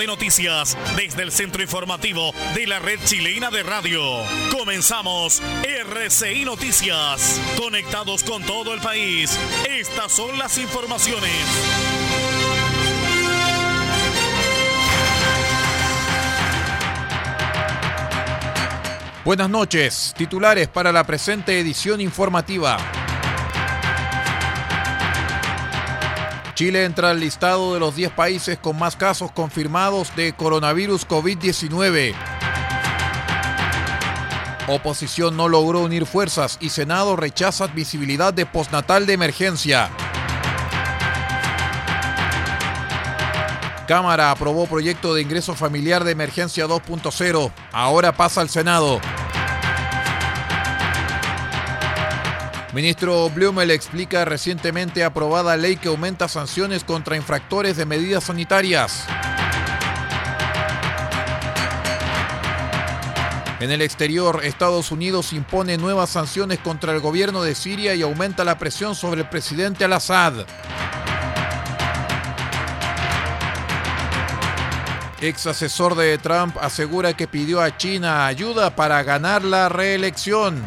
De noticias desde el centro informativo de la red chilena de radio. Comenzamos RCI Noticias. Conectados con todo el país. Estas son las informaciones. Buenas noches, titulares para la presente edición informativa. Chile entra al listado de los 10 países con más casos confirmados de coronavirus COVID-19. Oposición no logró unir fuerzas y Senado rechaza admisibilidad de postnatal de emergencia. Cámara aprobó proyecto de ingreso familiar de emergencia 2.0. Ahora pasa al Senado. Ministro Blumel explica recientemente aprobada ley que aumenta sanciones contra infractores de medidas sanitarias. En el exterior, Estados Unidos impone nuevas sanciones contra el gobierno de Siria y aumenta la presión sobre el presidente al-Assad. Ex asesor de Trump asegura que pidió a China ayuda para ganar la reelección.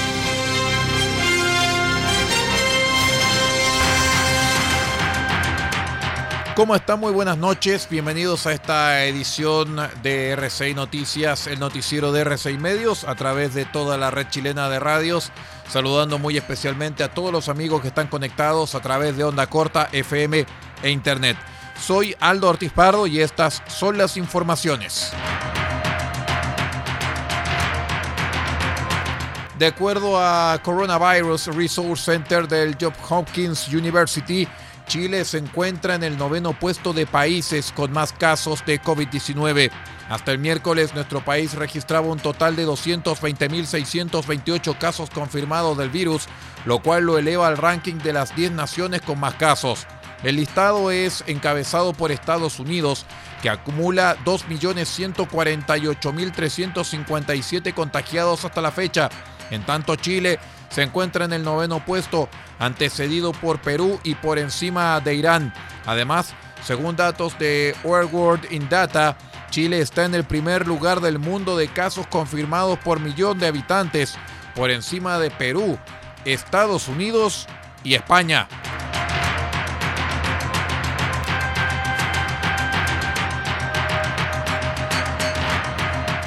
¿Cómo están? Muy buenas noches. Bienvenidos a esta edición de RCI Noticias, el noticiero de RCI Medios, a través de toda la red chilena de radios. Saludando muy especialmente a todos los amigos que están conectados a través de Onda Corta, FM e Internet. Soy Aldo Ortiz Pardo y estas son las informaciones. De acuerdo a Coronavirus Resource Center del Johns Hopkins University, Chile se encuentra en el noveno puesto de países con más casos de COVID-19. Hasta el miércoles nuestro país registraba un total de 220.628 casos confirmados del virus, lo cual lo eleva al ranking de las 10 naciones con más casos. El listado es encabezado por Estados Unidos, que acumula 2.148.357 contagiados hasta la fecha. En tanto, Chile se encuentra en el noveno puesto, antecedido por Perú y por encima de Irán. Además, según datos de World in Data, Chile está en el primer lugar del mundo de casos confirmados por millón de habitantes, por encima de Perú, Estados Unidos y España.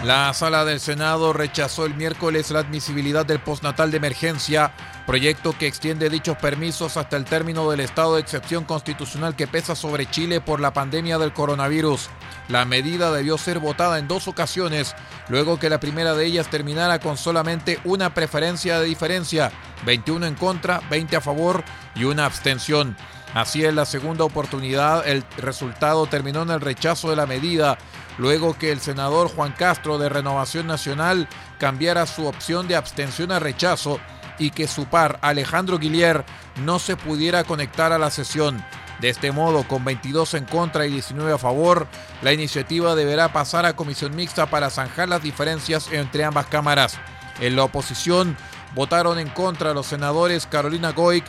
La sala del Senado rechazó el miércoles la admisibilidad del postnatal de emergencia, proyecto que extiende dichos permisos hasta el término del estado de excepción constitucional que pesa sobre Chile por la pandemia del coronavirus. La medida debió ser votada en dos ocasiones, luego que la primera de ellas terminara con solamente una preferencia de diferencia, 21 en contra, 20 a favor y una abstención. Así en la segunda oportunidad el resultado terminó en el rechazo de la medida, luego que el senador Juan Castro de Renovación Nacional cambiara su opción de abstención a rechazo y que su par Alejandro Guillier no se pudiera conectar a la sesión. De este modo, con 22 en contra y 19 a favor, la iniciativa deberá pasar a comisión mixta para zanjar las diferencias entre ambas cámaras. En la oposición votaron en contra los senadores Carolina Goic,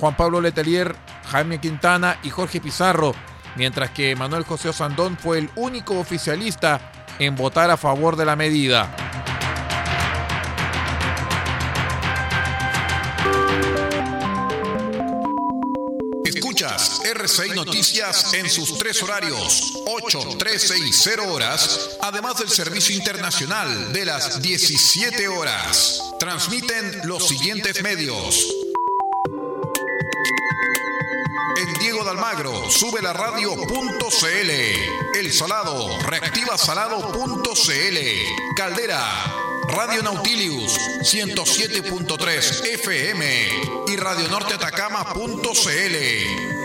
Juan Pablo Letelier, Jaime Quintana y Jorge Pizarro, mientras que Manuel José Osandón fue el único oficialista en votar a favor de la medida. Escuchas RCI Noticias en sus tres horarios, 8, 13 y 0 horas, además del servicio internacional de las 17 horas. Transmiten los siguientes medios. Sube la radio.cl. El Salado, reactiva salado.cl. Caldera, Radio Nautilius 107.3 FM y Radio Norte Atacama.cl.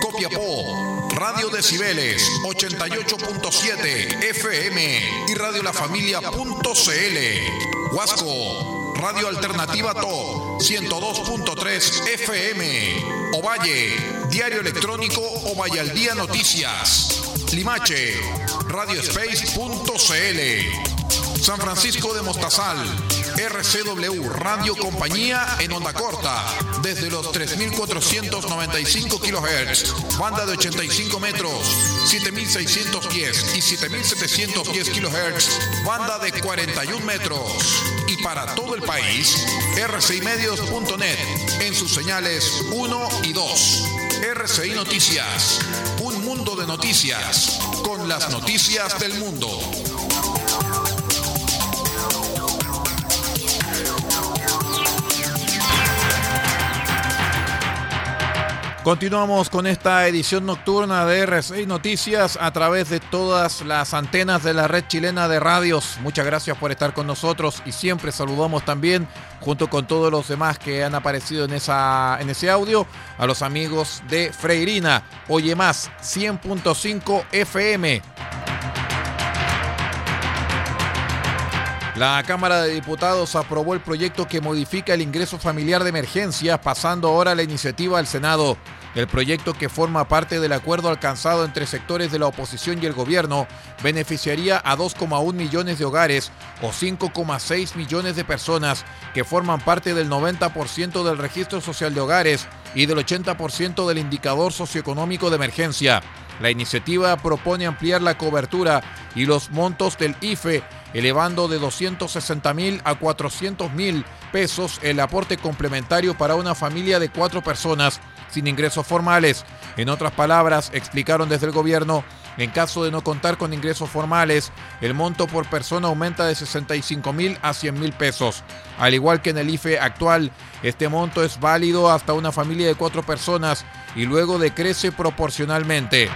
Copiapó, Radio Decibeles 88.7 FM y Radio La Familia.cl. Huasco, Radio Alternativa Top 102.3 FM. Ovalle, Diario Electrónico Ovalle al Día Noticias. Limache, radiospace.cl. San Francisco de Mostazal, RCW Radio Compañía en onda corta, desde los 3.495 kHz, banda de 85 metros, 7.610 y 7.710 kHz, banda de 41 metros. Y para todo el país, rcimedios.net en sus señales 1 y 2. RCI Noticias, un mundo de noticias, con las noticias del mundo. Continuamos con esta edición nocturna de R6 Noticias a través de todas las antenas de la red chilena de radios. Muchas gracias por estar con nosotros y siempre saludamos también, junto con todos los demás que han aparecido en, esa, en ese audio, a los amigos de Freirina. Oye más, 100.5 FM. La Cámara de Diputados aprobó el proyecto que modifica el ingreso familiar de emergencia, pasando ahora la iniciativa al Senado. El proyecto que forma parte del acuerdo alcanzado entre sectores de la oposición y el gobierno beneficiaría a 2,1 millones de hogares o 5,6 millones de personas que forman parte del 90% del registro social de hogares y del 80% del indicador socioeconómico de emergencia. La iniciativa propone ampliar la cobertura y los montos del IFE, elevando de 260 mil a 400 mil pesos el aporte complementario para una familia de cuatro personas sin ingresos formales. En otras palabras, explicaron desde el gobierno, en caso de no contar con ingresos formales, el monto por persona aumenta de 65 mil a 100 mil pesos. Al igual que en el IFE actual, este monto es válido hasta una familia de cuatro personas y luego decrece proporcionalmente.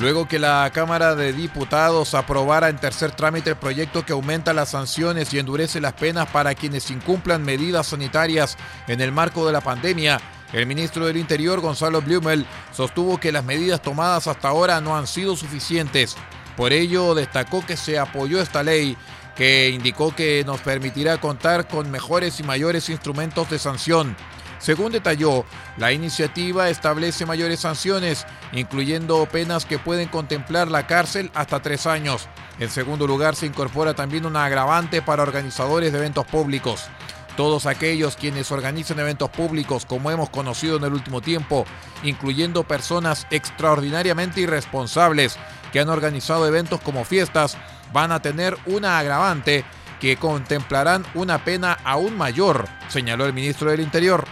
Luego que la Cámara de Diputados aprobara en tercer trámite el proyecto que aumenta las sanciones y endurece las penas para quienes incumplan medidas sanitarias en el marco de la pandemia, el ministro del Interior, Gonzalo Blumel, sostuvo que las medidas tomadas hasta ahora no han sido suficientes. Por ello, destacó que se apoyó esta ley que indicó que nos permitirá contar con mejores y mayores instrumentos de sanción según detalló, la iniciativa establece mayores sanciones, incluyendo penas que pueden contemplar la cárcel hasta tres años. En segundo lugar, se incorpora también una agravante para organizadores de eventos públicos. Todos aquellos quienes organizan eventos públicos, como hemos conocido en el último tiempo, incluyendo personas extraordinariamente irresponsables que han organizado eventos como fiestas, van a tener una agravante que contemplarán una pena aún mayor, señaló el ministro del Interior.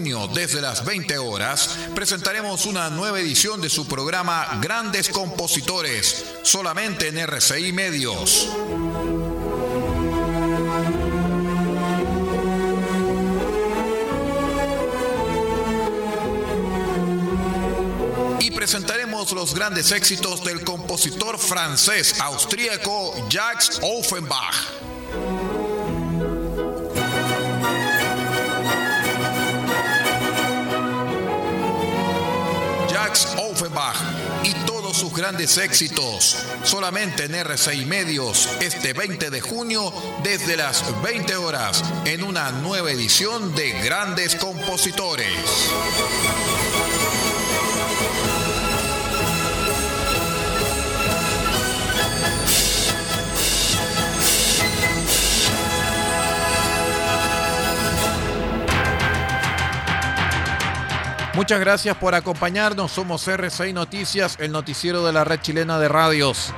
Desde las 20 horas, presentaremos una nueva edición de su programa Grandes Compositores, solamente en RCI Medios. Y presentaremos los grandes éxitos del compositor francés austríaco Jacques. Offenbach grandes éxitos. Solamente en R6 Medios este 20 de junio desde las 20 horas en una nueva edición de Grandes Compositores. Muchas gracias por acompañarnos. Somos R6 Noticias, el noticiero de la red chilena de radios.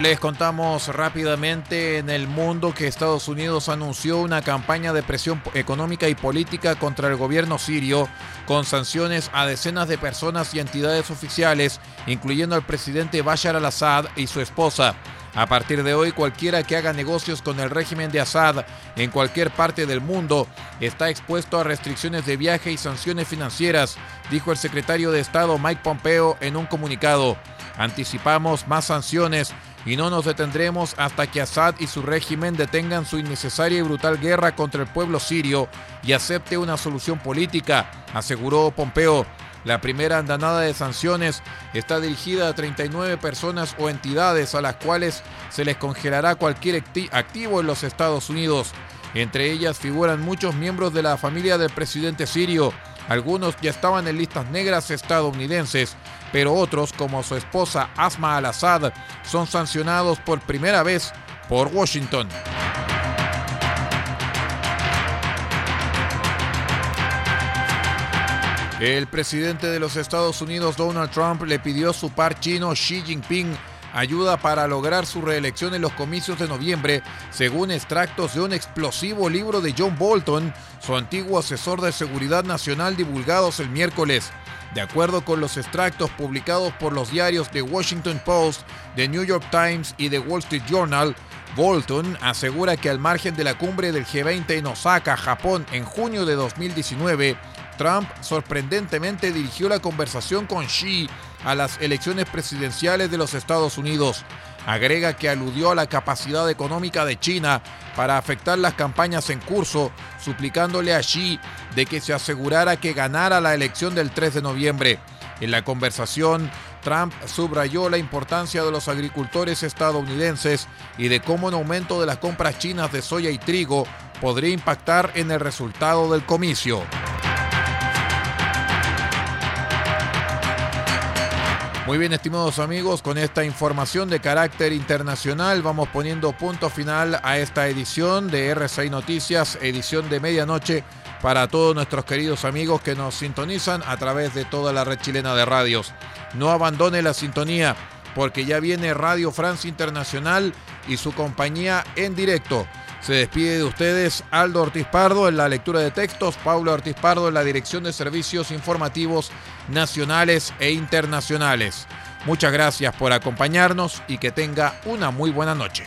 Les contamos rápidamente en el mundo que Estados Unidos anunció una campaña de presión económica y política contra el gobierno sirio con sanciones a decenas de personas y entidades oficiales, incluyendo al presidente Bashar al-Assad y su esposa. A partir de hoy, cualquiera que haga negocios con el régimen de Assad en cualquier parte del mundo está expuesto a restricciones de viaje y sanciones financieras, dijo el secretario de Estado Mike Pompeo en un comunicado. Anticipamos más sanciones y no nos detendremos hasta que Assad y su régimen detengan su innecesaria y brutal guerra contra el pueblo sirio y acepte una solución política, aseguró Pompeo. La primera andanada de sanciones está dirigida a 39 personas o entidades a las cuales se les congelará cualquier activo en los Estados Unidos. Entre ellas figuran muchos miembros de la familia del presidente sirio. Algunos ya estaban en listas negras estadounidenses, pero otros, como su esposa Asma al-Assad, son sancionados por primera vez por Washington. El presidente de los Estados Unidos, Donald Trump, le pidió a su par chino Xi Jinping ayuda para lograr su reelección en los comicios de noviembre, según extractos de un explosivo libro de John Bolton, su antiguo asesor de seguridad nacional divulgados el miércoles. De acuerdo con los extractos publicados por los diarios The Washington Post, The New York Times y The Wall Street Journal, Bolton asegura que al margen de la cumbre del G20 en Osaka, Japón, en junio de 2019, Trump sorprendentemente dirigió la conversación con Xi a las elecciones presidenciales de los Estados Unidos. Agrega que aludió a la capacidad económica de China para afectar las campañas en curso, suplicándole a Xi de que se asegurara que ganara la elección del 3 de noviembre. En la conversación, Trump subrayó la importancia de los agricultores estadounidenses y de cómo un aumento de las compras chinas de soya y trigo podría impactar en el resultado del comicio. Muy bien, estimados amigos, con esta información de carácter internacional vamos poniendo punto final a esta edición de RCI Noticias, edición de medianoche para todos nuestros queridos amigos que nos sintonizan a través de toda la red chilena de radios. No abandone la sintonía porque ya viene Radio France Internacional y su compañía en directo. Se despide de ustedes Aldo Ortiz Pardo en la lectura de textos, Paulo Ortiz Pardo en la dirección de servicios informativos nacionales e internacionales. Muchas gracias por acompañarnos y que tenga una muy buena noche.